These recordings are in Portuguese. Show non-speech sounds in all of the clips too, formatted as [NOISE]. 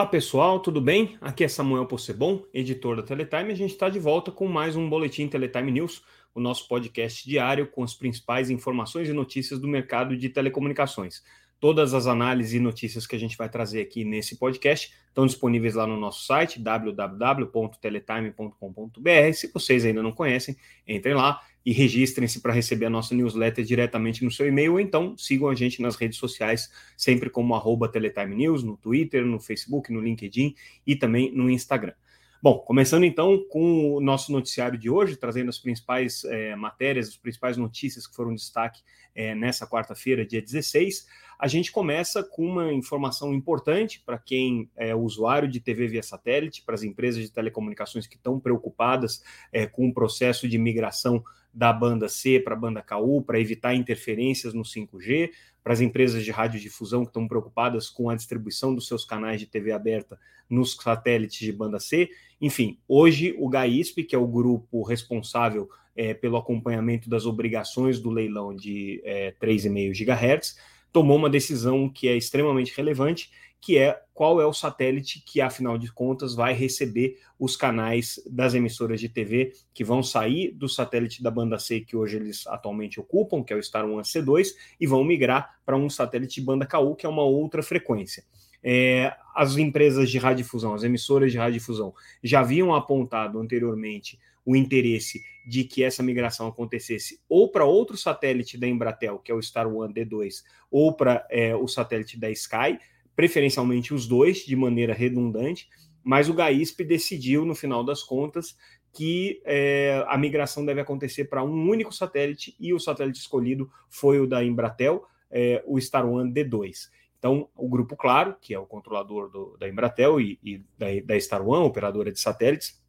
Olá pessoal, tudo bem? Aqui é Samuel Possebon, editor da Teletime. A gente está de volta com mais um Boletim Teletime News, o nosso podcast diário com as principais informações e notícias do mercado de telecomunicações. Todas as análises e notícias que a gente vai trazer aqui nesse podcast estão disponíveis lá no nosso site www.teletime.com.br. Se vocês ainda não conhecem, entrem lá e registrem-se para receber a nossa newsletter diretamente no seu e-mail, ou então sigam a gente nas redes sociais, sempre como arroba Teletime News, no Twitter, no Facebook, no LinkedIn e também no Instagram. Bom, começando então com o nosso noticiário de hoje, trazendo as principais é, matérias, as principais notícias que foram destaque é, nessa quarta-feira, dia 16, a gente começa com uma informação importante para quem é usuário de TV via satélite, para as empresas de telecomunicações que estão preocupadas é, com o processo de migração da banda C para a banda KU, para evitar interferências no 5G, para as empresas de radiodifusão que estão preocupadas com a distribuição dos seus canais de TV aberta nos satélites de banda C. Enfim, hoje o GAISP, que é o grupo responsável é, pelo acompanhamento das obrigações do leilão de é, 3,5 GHz, tomou uma decisão que é extremamente relevante, que é qual é o satélite que, afinal de contas, vai receber os canais das emissoras de TV que vão sair do satélite da banda C que hoje eles atualmente ocupam, que é o Star One C2, e vão migrar para um satélite banda KU, que é uma outra frequência. É, as empresas de radiodifusão, as emissoras de radiodifusão, já haviam apontado anteriormente o interesse de que essa migração acontecesse ou para outro satélite da Embratel, que é o Star One D2, ou para é, o satélite da Sky, preferencialmente os dois, de maneira redundante, mas o GAISP decidiu, no final das contas, que é, a migração deve acontecer para um único satélite e o satélite escolhido foi o da Embratel, é, o Star One D2. Então, o Grupo Claro, que é o controlador do, da Embratel e, e da, da Star One, operadora de satélites,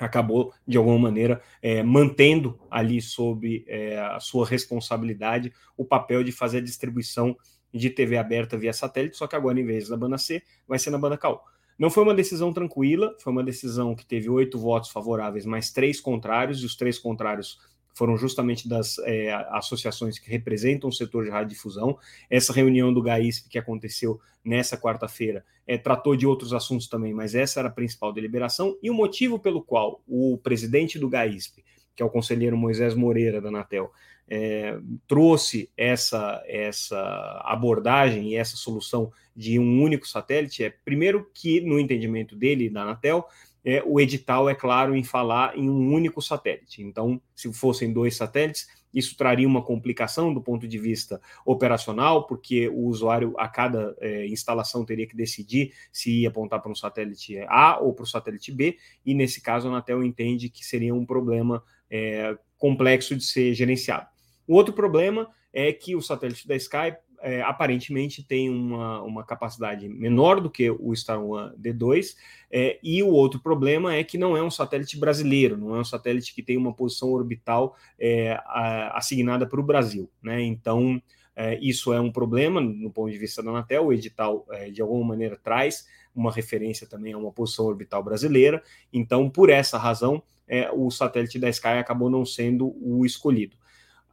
acabou, de alguma maneira, é, mantendo ali sob é, a sua responsabilidade o papel de fazer a distribuição de TV aberta via satélite, só que agora, em vez da banda C, vai ser na banda KU. Não foi uma decisão tranquila, foi uma decisão que teve oito votos favoráveis, mas três contrários, e os três contrários foram justamente das é, associações que representam o setor de radiodifusão. Essa reunião do GAISP que aconteceu nessa quarta-feira é, tratou de outros assuntos também, mas essa era a principal deliberação. E o motivo pelo qual o presidente do GAISP, que é o conselheiro Moisés Moreira da Anatel, é, trouxe essa, essa abordagem e essa solução de um único satélite é, primeiro, que no entendimento dele da Anatel, é, o edital é claro em falar em um único satélite. Então, se fossem dois satélites, isso traria uma complicação do ponto de vista operacional, porque o usuário, a cada é, instalação, teria que decidir se ia apontar para um satélite A ou para o satélite B, e nesse caso a Anatel entende que seria um problema é, complexo de ser gerenciado. O outro problema é que o satélite da Sky é, aparentemente tem uma, uma capacidade menor do que o Star One D2, é, e o outro problema é que não é um satélite brasileiro, não é um satélite que tem uma posição orbital é, a, assignada para o Brasil. Né? Então, é, isso é um problema no ponto de vista da Anatel, o edital, é, de alguma maneira, traz uma referência também a uma posição orbital brasileira, então, por essa razão, é, o satélite da Sky acabou não sendo o escolhido.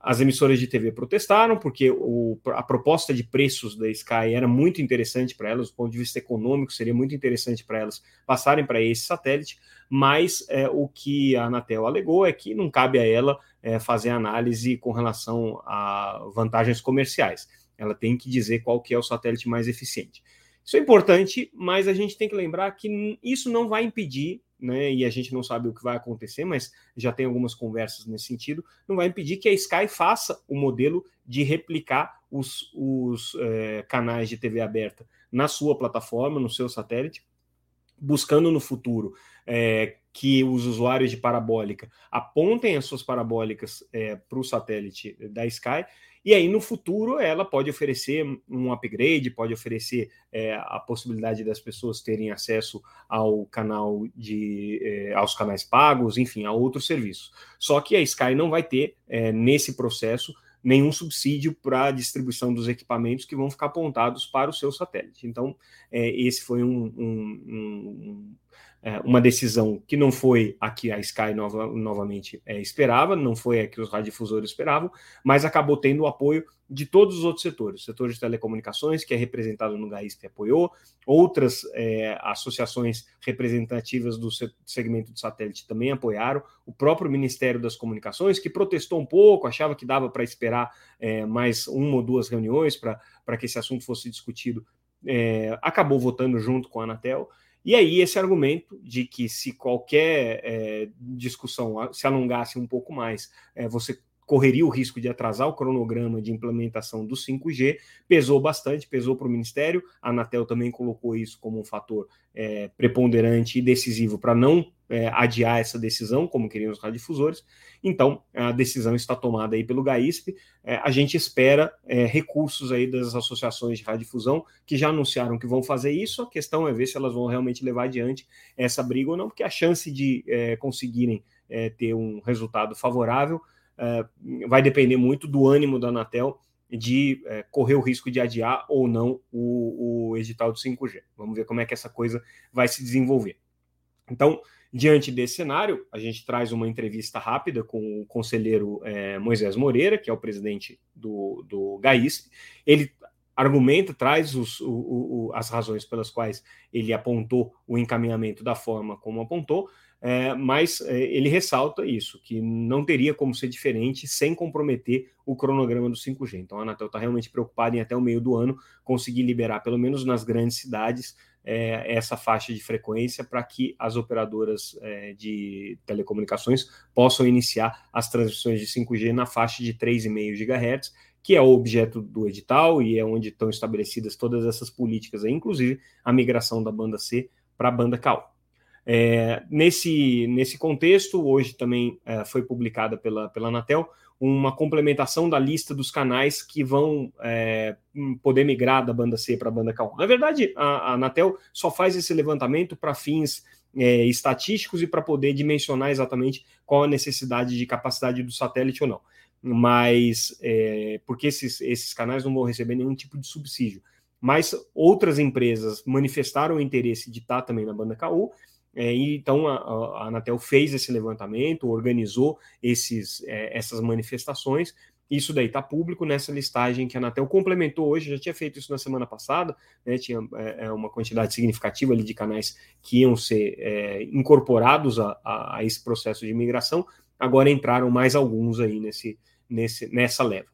As emissoras de TV protestaram porque o, a proposta de preços da Sky era muito interessante para elas, do ponto de vista econômico, seria muito interessante para elas passarem para esse satélite, mas é, o que a Anatel alegou é que não cabe a ela é, fazer análise com relação a vantagens comerciais. Ela tem que dizer qual que é o satélite mais eficiente. Isso é importante, mas a gente tem que lembrar que isso não vai impedir né, e a gente não sabe o que vai acontecer, mas já tem algumas conversas nesse sentido, não vai impedir que a Sky faça o modelo de replicar os, os é, canais de TV aberta na sua plataforma, no seu satélite, buscando no futuro é, que os usuários de parabólica apontem as suas parabólicas é, para o satélite da Sky e aí, no futuro, ela pode oferecer um upgrade, pode oferecer é, a possibilidade das pessoas terem acesso ao canal de é, aos canais pagos, enfim, a outros serviços. Só que a Sky não vai ter é, nesse processo nenhum subsídio para a distribuição dos equipamentos que vão ficar apontados para o seu satélite. Então, é, esse foi um, um, um é, uma decisão que não foi a que a Sky nova, novamente é, esperava, não foi a que os radiodifusores esperavam, mas acabou tendo o apoio de todos os outros setores. O setor de telecomunicações, que é representado no GAISP, apoiou, outras é, associações representativas do segmento de satélite também apoiaram, o próprio Ministério das Comunicações, que protestou um pouco, achava que dava para esperar é, mais uma ou duas reuniões para que esse assunto fosse discutido, é, acabou votando junto com a Anatel. E aí, esse argumento de que se qualquer é, discussão se alongasse um pouco mais, é, você correria o risco de atrasar o cronograma de implementação do 5G, pesou bastante, pesou para o Ministério. A Anatel também colocou isso como um fator é, preponderante e decisivo para não é, adiar essa decisão, como queriam os radiodifusores. Então, a decisão está tomada aí pelo GAISP. É, a gente espera é, recursos aí das associações de radiodifusão que já anunciaram que vão fazer isso. A questão é ver se elas vão realmente levar adiante essa briga ou não, porque a chance de é, conseguirem é, ter um resultado favorável vai depender muito do ânimo da Anatel de uh, correr o risco de adiar ou não o, o edital do 5G. Vamos ver como é que essa coisa vai se desenvolver. Então, diante desse cenário, a gente traz uma entrevista rápida com o conselheiro é, Moisés Moreira, que é o presidente do, do. Ele argumenta, traz os, o, o, as razões pelas quais ele apontou o encaminhamento da forma como apontou, é, mas é, ele ressalta isso, que não teria como ser diferente sem comprometer o cronograma do 5G. Então a Anatel está realmente preocupada em até o meio do ano conseguir liberar, pelo menos nas grandes cidades, é, essa faixa de frequência para que as operadoras é, de telecomunicações possam iniciar as transmissões de 5G na faixa de 3,5 GHz, que é o objeto do edital e é onde estão estabelecidas todas essas políticas, aí, inclusive a migração da banda C para a banda KU. É, nesse, nesse contexto, hoje também é, foi publicada pela, pela Anatel uma complementação da lista dos canais que vão é, poder migrar da banda C para a banda K. Na verdade, a, a Anatel só faz esse levantamento para fins é, estatísticos e para poder dimensionar exatamente qual a necessidade de capacidade do satélite ou não. Mas é, porque esses, esses canais não vão receber nenhum tipo de subsídio. Mas outras empresas manifestaram o interesse de estar também na banda KU é, então a, a, Anatel fez esse levantamento, organizou esses, é, essas manifestações. Isso daí está público nessa listagem que a Anatel complementou hoje, já tinha feito isso na semana passada, né, tinha é, é uma quantidade significativa ali de canais que iam ser é, incorporados a, a, esse processo de migração, agora entraram mais alguns aí nesse, nesse, nessa leva.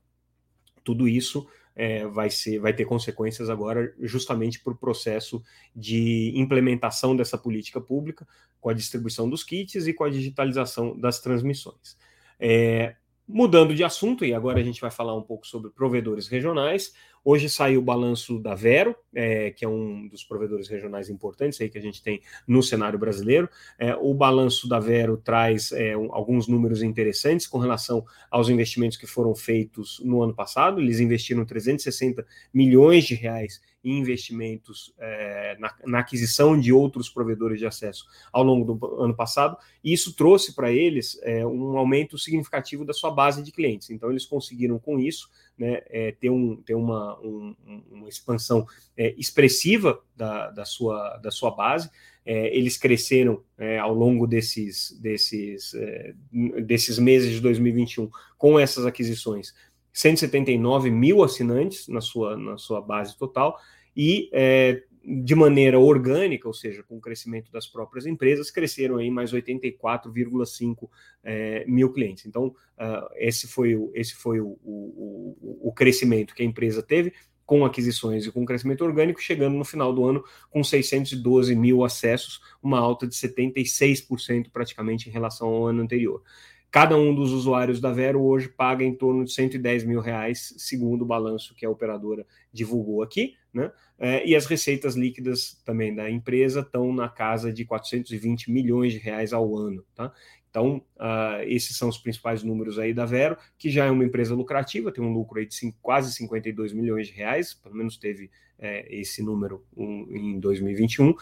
Tudo isso é, vai, ser, vai ter consequências agora justamente para o processo de implementação dessa política pública, com a distribuição dos kits e com a digitalização das transmissões. É, mudando de assunto, e agora a gente vai falar um pouco sobre provedores regionais. Hoje saiu o balanço da Vero, é, que é um dos provedores regionais importantes aí que a gente tem no cenário brasileiro. É, o balanço da Vero traz é, um, alguns números interessantes com relação aos investimentos que foram feitos no ano passado. Eles investiram 360 milhões de reais em investimentos é, na, na, aquisição de outros provedores de acesso ao longo do ano passado, e isso trouxe para eles é, um aumento significativo da sua base de clientes. Então, eles conseguiram com isso né, é, ter, um, ter uma, um, uma expansão é, expressiva da, da, sua, da sua base. É, eles cresceram é, ao longo desses, desses, é, desses meses de 2021 com essas aquisições. 179 mil assinantes na sua, na sua base total e é, de maneira orgânica, ou seja, com o crescimento das próprias empresas, cresceram aí mais 84,5 é, mil clientes. Então, uh, esse foi, o, esse foi o, o, o, crescimento que a empresa teve com aquisições e com crescimento orgânico, chegando no final do ano com 612 mil acessos, uma alta de 76% praticamente em relação ao ano anterior. Cada um dos usuários da Vero hoje paga em torno de 110 mil reais, segundo o balanço que a operadora divulgou aqui, né? É, e as receitas líquidas também da empresa estão na casa de 420 milhões de reais ao ano, tá? Então, uh, esses são os principais números aí da Vero, que já é uma empresa lucrativa, tem um lucro aí de cinco, quase 52 milhões de reais, pelo menos teve é, esse número um, em 2021.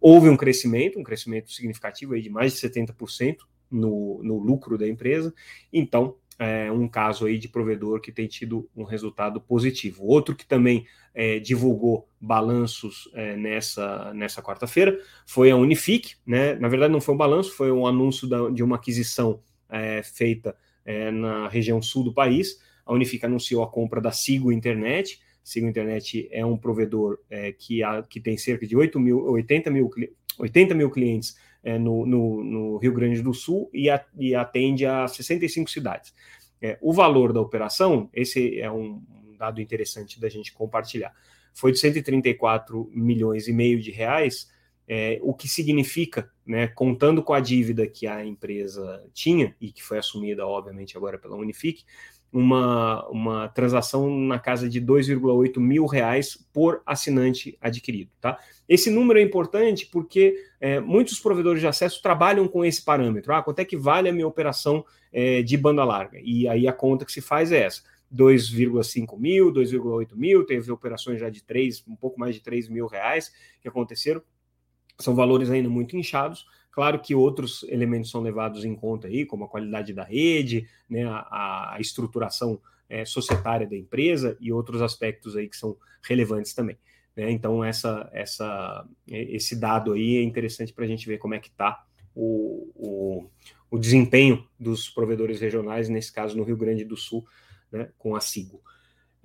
Houve um crescimento, um crescimento significativo aí de mais de 70% no, no lucro da empresa. Então, é, um caso aí de provedor que tem tido um resultado positivo. Outro que também é, divulgou balanços é, nessa, nessa quarta-feira foi a Unifique, né? Na verdade, não foi um balanço, foi um anúncio da, de uma aquisição é, feita é, na região sul do país. A Unifique anunciou a compra da Sigo Internet. Sigo Internet é um provedor é, que, a, que tem cerca de 8 mil, 80 mil, 80 mil clientes é, no, no, no, Rio Grande do Sul e, a, e atende a 65 cidades. É, o valor da operação, esse é um, dado interessante da gente compartilhar, foi de 134 milhões e meio de reais, é, o que significa, né, contando com a dívida que a empresa tinha e que foi assumida, obviamente, agora pela Unifique, uma, uma transação na casa de 2,8 mil reais por assinante adquirido. Tá? Esse número é importante porque é, muitos provedores de acesso trabalham com esse parâmetro. Ah, quanto é que vale a minha operação é, de banda larga? E aí a conta que se faz é essa. 2,5 mil, 2,8 mil, teve operações já de 3, um pouco mais de 3 mil reais que aconteceram. São valores ainda muito inchados, Claro que outros elementos são levados em conta aí, como a qualidade da rede, né, a, a estruturação é, societária da empresa e outros aspectos aí que são relevantes também. Né? Então, essa, essa, esse dado aí é interessante para a gente ver como é que está o, o, o, desempenho dos provedores regionais, nesse caso no Rio Grande do Sul, né, com a SIGO.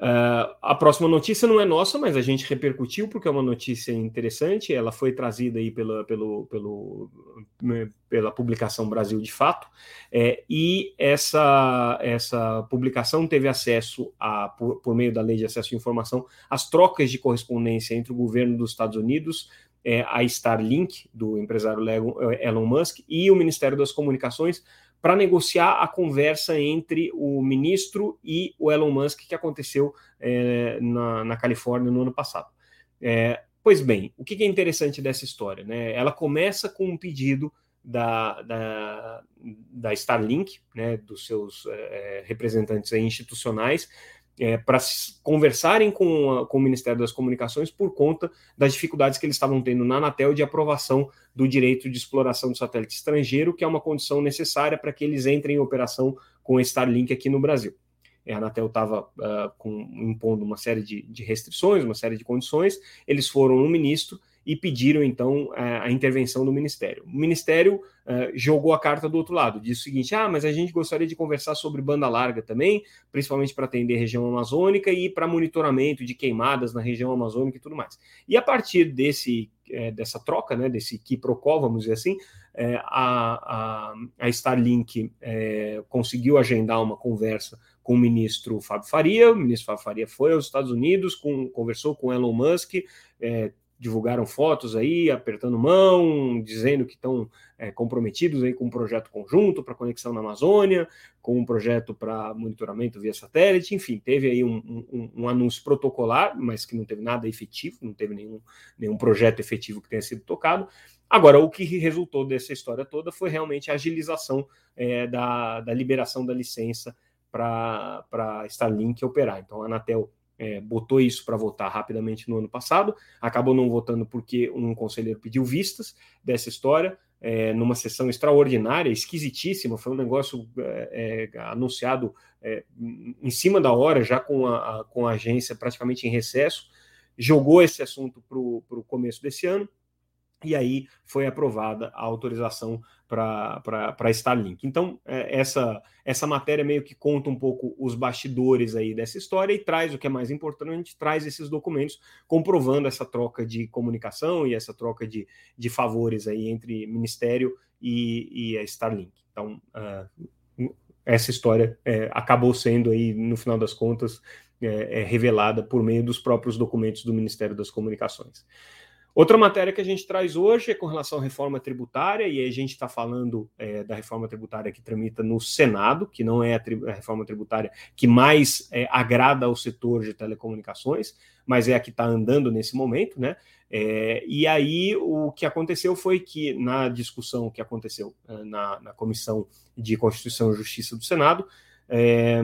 Uh, a próxima notícia não é nossa, mas a gente repercutiu porque é uma notícia interessante. Ela foi trazida aí pela, pelo, pelo, né, pela publicação Brasil de Fato, é, e essa, essa publicação teve acesso, a, por, por, meio da Lei de Acesso à Informação, às trocas de correspondência entre o governo dos Estados Unidos, é, a Starlink, do empresário Elon Musk, e o Ministério das Comunicações para negociar a conversa entre o ministro e o Elon Musk que aconteceu é, na, na, Califórnia no ano passado. É, pois bem, o que é interessante dessa história? Né? Ela começa com um pedido da, da, da Starlink, né, dos seus é, representantes institucionais, é, para conversarem com, a, com o Ministério das Comunicações por conta das dificuldades que eles estavam tendo na Anatel de aprovação do direito de exploração do satélite estrangeiro, que é uma condição necessária para que eles entrem em operação com a Starlink aqui no Brasil. A Anatel estava uh, impondo uma série de, de restrições, uma série de condições, eles foram no ministro e pediram então a intervenção do Ministério. O Ministério uh, jogou a carta do outro lado, disse o seguinte: ah, mas a gente gostaria de conversar sobre banda larga também, principalmente para atender região amazônica e para monitoramento de queimadas na região amazônica e tudo mais. E a partir desse é, dessa troca, né, desse quiprocó, vamos dizer assim, é, a, a, a, Starlink é, conseguiu agendar uma conversa com o ministro Fábio Faria. O ministro Fábio Faria foi aos Estados Unidos, com, conversou com Elon Musk, é, divulgaram fotos aí, apertando mão, dizendo que estão é, comprometidos aí com um projeto conjunto para conexão na Amazônia, com um projeto para monitoramento via satélite, enfim, teve aí um, um, um, anúncio protocolar, mas que não teve nada efetivo, não teve nenhum, nenhum projeto efetivo que tenha sido tocado. Agora, o que resultou dessa história toda foi realmente a agilização é, da, da liberação da licença para Starlink operar. Então, a Anatel é, botou isso para votar rapidamente no ano passado, acabou não votando porque um conselheiro pediu vistas dessa história, é, numa sessão extraordinária, esquisitíssima, foi um negócio é, é anunciado é, em cima da hora, já com a, a, com a agência praticamente em recesso, jogou esse assunto para o começo desse ano, e aí foi aprovada a autorização para Starlink. Então, é, essa, essa matéria meio que conta um pouco os bastidores aí dessa história e traz o que é mais importante, traz esses documentos comprovando essa troca de comunicação e essa troca de, de favores aí entre Ministério e, e a Starlink. Então, uh, essa história é, acabou sendo aí, no final das contas, é, é revelada por meio dos próprios documentos do Ministério das Comunicações. Outra matéria que a gente traz hoje é com relação à reforma tributária, e a gente está falando é, da reforma tributária que tramita no Senado, que não é a, tri a reforma tributária que mais é, agrada ao setor de telecomunicações, mas é a que está andando nesse momento, né? É, e aí o que aconteceu foi que na discussão que aconteceu é, na, na Comissão de Constituição e Justiça do Senado, é,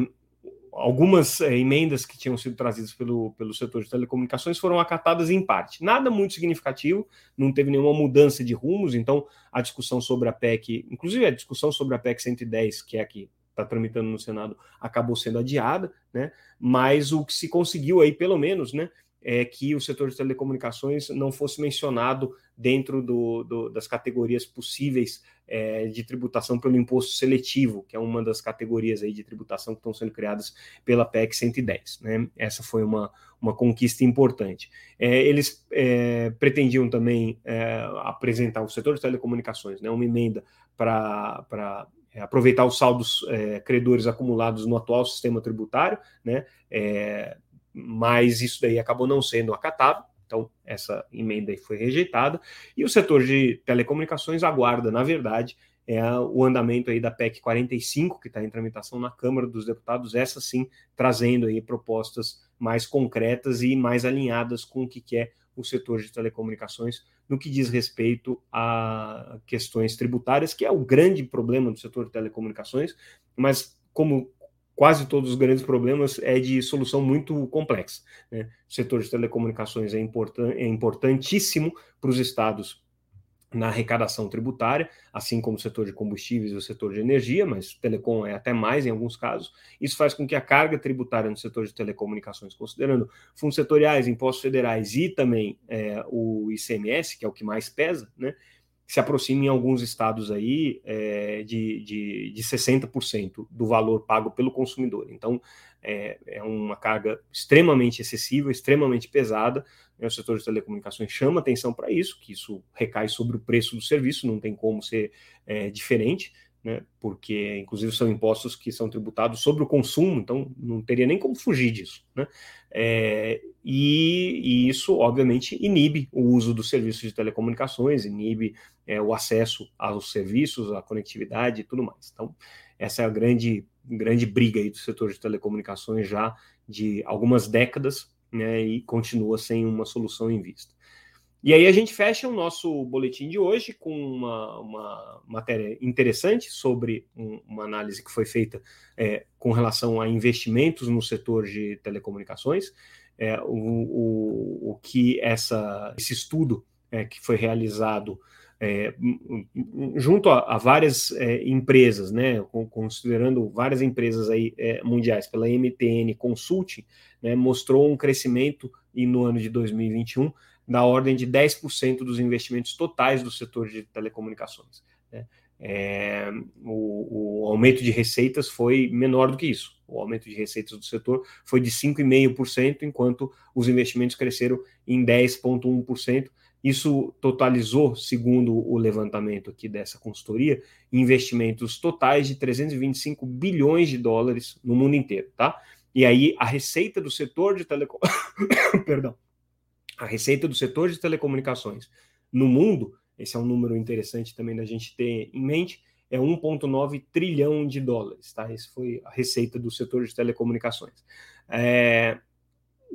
algumas é, emendas que tinham sido trazidas pelo, pelo setor de telecomunicações foram acatadas em parte. Nada muito significativo, não teve nenhuma mudança de rumos, então a discussão sobre a PEC, inclusive a discussão sobre a PEC 110, que é a que está tramitando no Senado acabou sendo adiada, né? Mas o que se conseguiu aí, pelo menos, né? É que o setor de telecomunicações não fosse mencionado dentro do, do, das categorias possíveis é, de tributação pelo imposto seletivo, que é uma das categorias aí de tributação que estão sendo criadas pela PEC 110. Né? Essa foi uma, uma conquista importante. É, eles é, pretendiam também é, apresentar o setor de telecomunicações, né, uma emenda para é, aproveitar os saldos é, credores acumulados no atual sistema tributário, né? Mas isso daí acabou não sendo acatado. Então, essa emenda foi rejeitada. E o setor de telecomunicações aguarda, na verdade, é o andamento aí da PEC 45, que está em tramitação na Câmara dos Deputados, essa sim trazendo aí propostas mais concretas e mais alinhadas com o que é o setor de telecomunicações no que diz respeito a questões tributárias, que é o grande problema do setor de telecomunicações, mas como quase todos os grandes problemas é de solução muito complexa. Né? O setor de telecomunicações é, importan é importantíssimo para os estados na arrecadação tributária, assim como o setor de combustíveis e o setor de energia, mas telecom é até mais em alguns casos. Isso faz com que a carga tributária no setor de telecomunicações, considerando fundos setoriais, impostos federais e também é, o ICMS, que é o que mais pesa, né, se aproxime em alguns estados aí é, de, de, de 60% do valor pago pelo consumidor. Então, é, é uma carga extremamente excessiva, extremamente pesada, né, o setor de telecomunicações chama atenção para isso, que isso recai sobre o preço do serviço, não tem como ser é, diferente, né, porque inclusive são impostos que são tributados sobre o consumo, então não teria nem como fugir disso. Né? É, e, e, isso, obviamente, inibe o uso dos serviços de telecomunicações, inibe é, o acesso aos serviços, à conectividade e tudo mais. Então, essa é a grande, grande briga aí do setor de telecomunicações já de algumas décadas, né, e continua sem uma solução em vista. E aí a gente fecha o nosso boletim de hoje com uma, uma matéria interessante sobre um, uma análise que foi feita é, com relação a investimentos no setor de telecomunicações, é, o, o, o que essa, esse estudo é, que foi realizado é, junto a, a várias é, empresas, né, considerando várias empresas aí, é, mundiais, pela MTN Consulting, né, mostrou um crescimento e no ano de 2021 da ordem de 10% dos investimentos totais do setor de telecomunicações. Né. É, o, o, aumento de receitas foi menor do que isso. O aumento de receitas do setor foi de 5,5%, enquanto os investimentos cresceram em 10,1%. Isso totalizou, segundo o levantamento aqui dessa consultoria, investimentos totais de 325 bilhões de dólares no mundo inteiro, tá? E aí a receita do setor de telecom... [COUGHS] perdão, a receita do setor de telecomunicações no mundo, esse é um número interessante também da gente ter em mente, é 1,9 trilhão de dólares, tá? Esse foi a receita do setor de telecomunicações. É,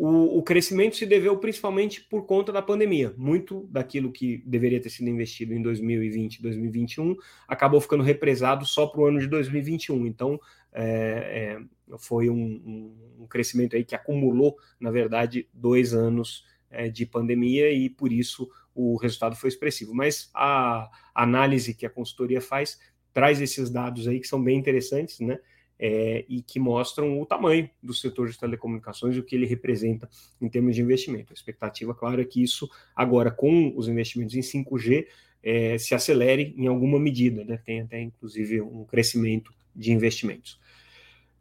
o, o, crescimento se deveu principalmente por conta da pandemia. Muito daquilo que deveria ter sido investido em 2020 e 2021 acabou ficando represado só para o ano de 2021. Então, é, é, foi um, um, um, crescimento aí que acumulou, na verdade, dois anos é, de pandemia e por isso o resultado foi expressivo. Mas a análise que a consultoria faz traz esses dados aí que são bem interessantes, né? É, e que mostram o tamanho do setor de telecomunicações e o que ele representa em termos de investimento. A expectativa, claro, é que isso agora, com os investimentos em 5G, é, se acelere em alguma medida, né? tem até inclusive um crescimento de investimentos.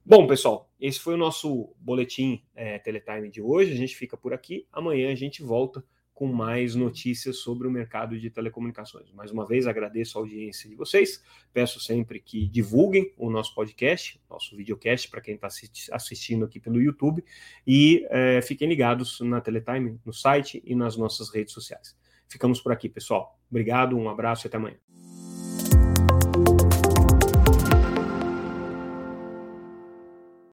Bom, pessoal, esse foi o nosso boletim é, Teletime de hoje. A gente fica por aqui. Amanhã a gente volta com mais notícias sobre o mercado de telecomunicações. Mais uma vez, agradeço a audiência de vocês. Peço sempre que divulguem o nosso podcast, nosso videocast, para quem está assistindo aqui pelo YouTube. E é, fiquem ligados na Teletime, no site e nas nossas redes sociais. Ficamos por aqui, pessoal. Obrigado, um abraço e até amanhã.